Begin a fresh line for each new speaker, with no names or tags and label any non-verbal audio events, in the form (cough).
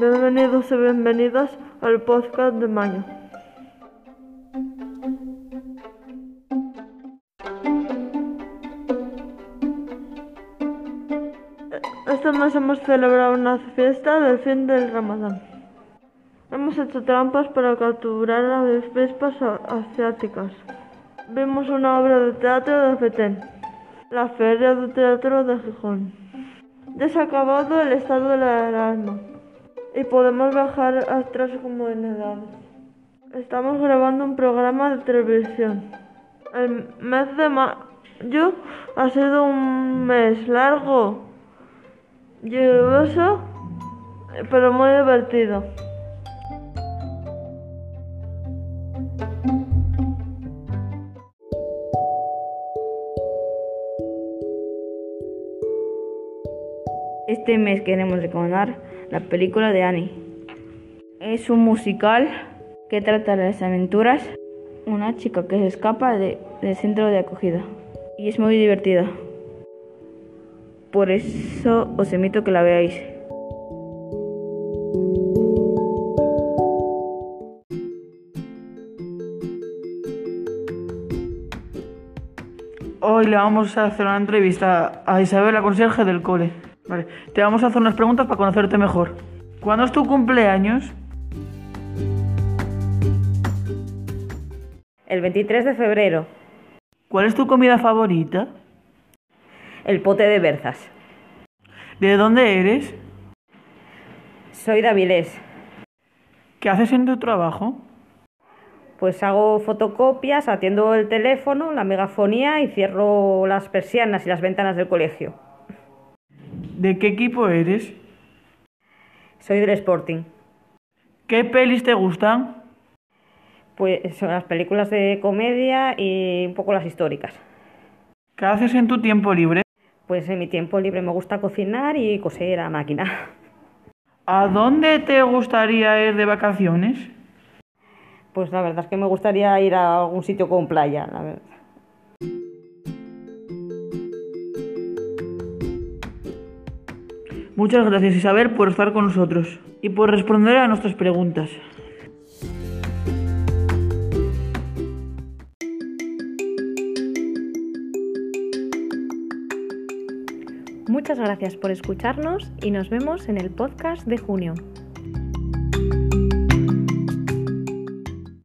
Bienvenidos y bienvenidas al podcast de mayo. Este mes hemos celebrado una fiesta del fin del Ramadán. Hemos hecho trampas para capturar a las vespas asiáticas. Vimos una obra de teatro de Petén, la Feria de Teatro de Gijón. Ya se ha acabado el estado de la alarma y podemos bajar otras comunidades. Estamos grabando un programa de televisión. El mes de mayo ha sido un mes largo, lluvioso, pero muy divertido.
Este mes queremos recomendar la película de Annie. Es un musical que trata las aventuras una chica que se escapa de, del centro de acogida y es muy divertida. Por eso os invito a que la veáis.
Hoy le vamos a hacer una entrevista a Isabel, la conserje del cole. Vale, te vamos a hacer unas preguntas para conocerte mejor. ¿Cuándo es tu cumpleaños?
El 23 de febrero,
¿Cuál es tu comida favorita?
el pote de berzas.
¿De dónde eres?
Soy de Avilés.
¿Qué haces en tu trabajo?
Pues hago fotocopias, atiendo el teléfono, la megafonía y cierro las persianas y las ventanas del colegio.
¿De qué equipo eres?
Soy del Sporting.
¿Qué pelis te gustan?
Pues son las películas de comedia y un poco las históricas.
¿Qué haces en tu tiempo libre?
Pues en mi tiempo libre me gusta cocinar y coser a máquina. (laughs)
¿A dónde te gustaría ir de vacaciones?
Pues la verdad es que me gustaría ir a algún sitio con playa, la verdad.
Muchas gracias Isabel por estar con nosotros y por responder a nuestras preguntas.
Muchas gracias por escucharnos y nos vemos en el podcast de junio.